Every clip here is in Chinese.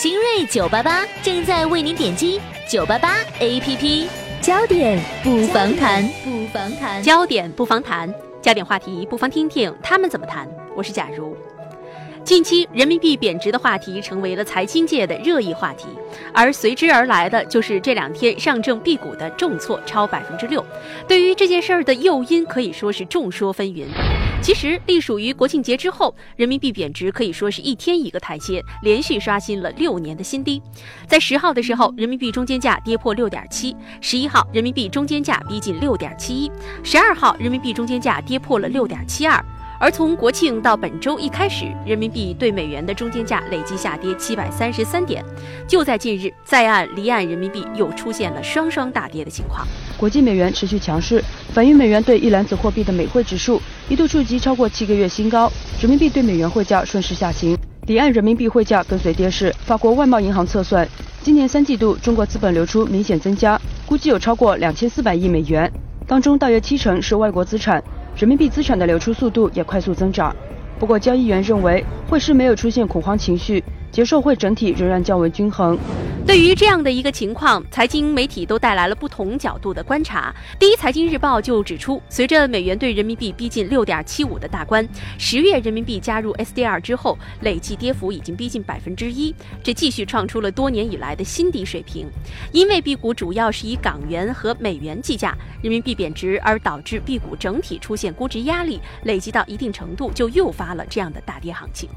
新锐九八八正在为您点击九八八 APP，焦点不妨谈，不妨谈，焦点不妨谈，焦点话题不妨听听他们怎么谈。我是假如。近期人民币贬值的话题成为了财经界的热议话题，而随之而来的就是这两天上证 B 股的重挫超百分之六。对于这件事儿的诱因可以说是众说纷纭。其实，隶属于国庆节之后，人民币贬值可以说是一天一个台阶，连续刷新了六年的新低。在十号的时候，人民币中间价跌破六点七；十一号，人民币中间价逼近六点七一；十二号，人民币中间价跌破了六点七二。而从国庆到本周一开始，人民币对美元的中间价累计下跌七百三十三点。就在近日，在岸离岸人民币又出现了双双大跌的情况。国际美元持续强势，反映美元对一篮子货币的美汇指数一度触及超过七个月新高，人民币对美元汇价顺势下行，离岸人民币汇价跟随跌势。法国外贸银行测算，今年三季度中国资本流出明显增加，估计有超过两千四百亿美元，当中大约七成是外国资产。人民币资产的流出速度也快速增长，不过交易员认为汇市没有出现恐慌情绪。结售汇整体仍然较为均衡。对于这样的一个情况，财经媒体都带来了不同角度的观察。第一财经日报就指出，随着美元对人民币逼近六点七五的大关，十月人民币加入 SDR 之后，累计跌幅已经逼近百分之一，这继续创出了多年以来的新低水平。因为 B 股主要是以港元和美元计价，人民币贬值而导致 B 股整体出现估值压力，累积到一定程度就诱发了这样的大跌行情。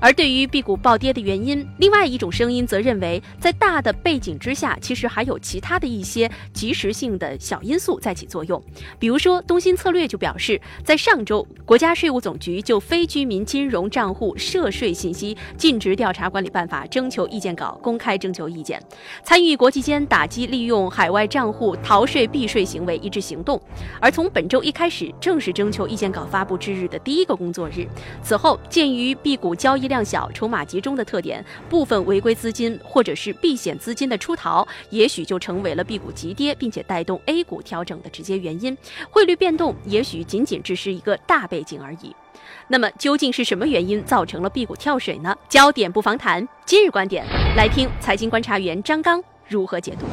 而对于 B 股暴跌的原原因，另外一种声音则认为，在大的背景之下，其实还有其他的一些及时性的小因素在起作用。比如说，东鑫策略就表示，在上周，国家税务总局就非居民金融账户涉税信息尽职调查管理办法征求意见稿公开征求意见，参与国际间打击利用海外账户逃税避税行为一致行动。而从本周一开始，正是征求意见稿发布之日的第一个工作日。此后，鉴于 B 股交易量小、筹码集中的特点，部分违规资金或者是避险资金的出逃，也许就成为了 B 股急跌并且带动 A 股调整的直接原因。汇率变动也许仅仅只是一个大背景而已。那么，究竟是什么原因造成了 B 股跳水呢？焦点不妨谈今日观点，来听财经观察员张刚如何解读。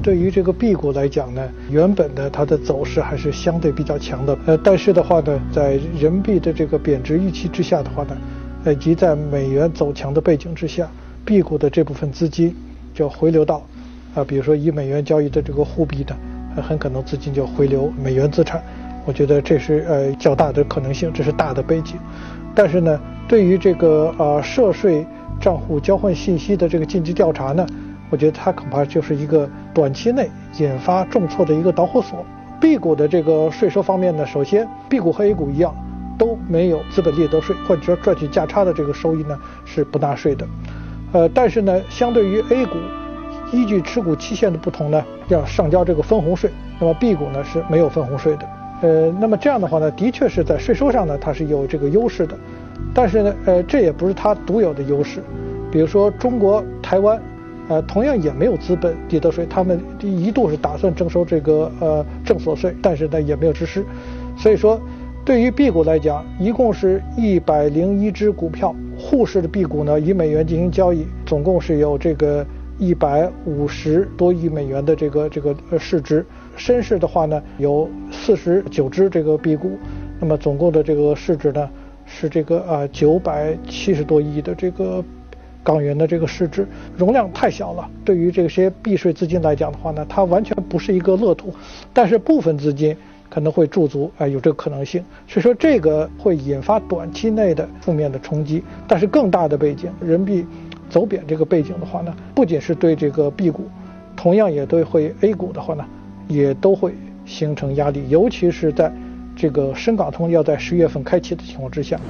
对于这个 B 股来讲呢，原本的它的走势还是相对比较强的，呃，但是的话呢，在人民币的这个贬值预期之下的话呢。以及在美元走强的背景之下，B 股的这部分资金就回流到，啊，比如说以美元交易的这个货币的，很可能资金就回流美元资产。我觉得这是呃较大的可能性，这是大的背景。但是呢，对于这个呃涉税账户交换信息的这个尽职调查呢，我觉得它恐怕就是一个短期内引发重挫的一个导火索。B 股的这个税收方面呢，首先 B 股和 A 股一样。没有资本利得税，或者说赚取价差的这个收益呢是不纳税的，呃，但是呢，相对于 A 股，依据持股期限的不同呢，要上交这个分红税，那么 B 股呢是没有分红税的，呃，那么这样的话呢，的确是在税收上呢它是有这个优势的，但是呢，呃，这也不是它独有的优势，比如说中国台湾，呃，同样也没有资本利得税，他们一度是打算征收这个呃正所税，但是呢也没有实施，所以说。对于 B 股来讲，一共是一百零一只股票，沪市的 B 股呢，以美元进行交易，总共是有这个一百五十多亿美元的这个这个市值。深市的话呢，有四十九只这个 B 股，那么总共的这个市值呢，是这个啊九百七十多亿的这个港元的这个市值，容量太小了。对于这些避税资金来讲的话呢，它完全不是一个乐土。但是部分资金。可能会驻足，啊，有这个可能性，所以说这个会引发短期内的负面的冲击。但是更大的背景，人民币走贬这个背景的话呢，不仅是对这个 B 股，同样也对会 A 股的话呢，也都会形成压力，尤其是在这个深港通要在十月份开启的情况之下。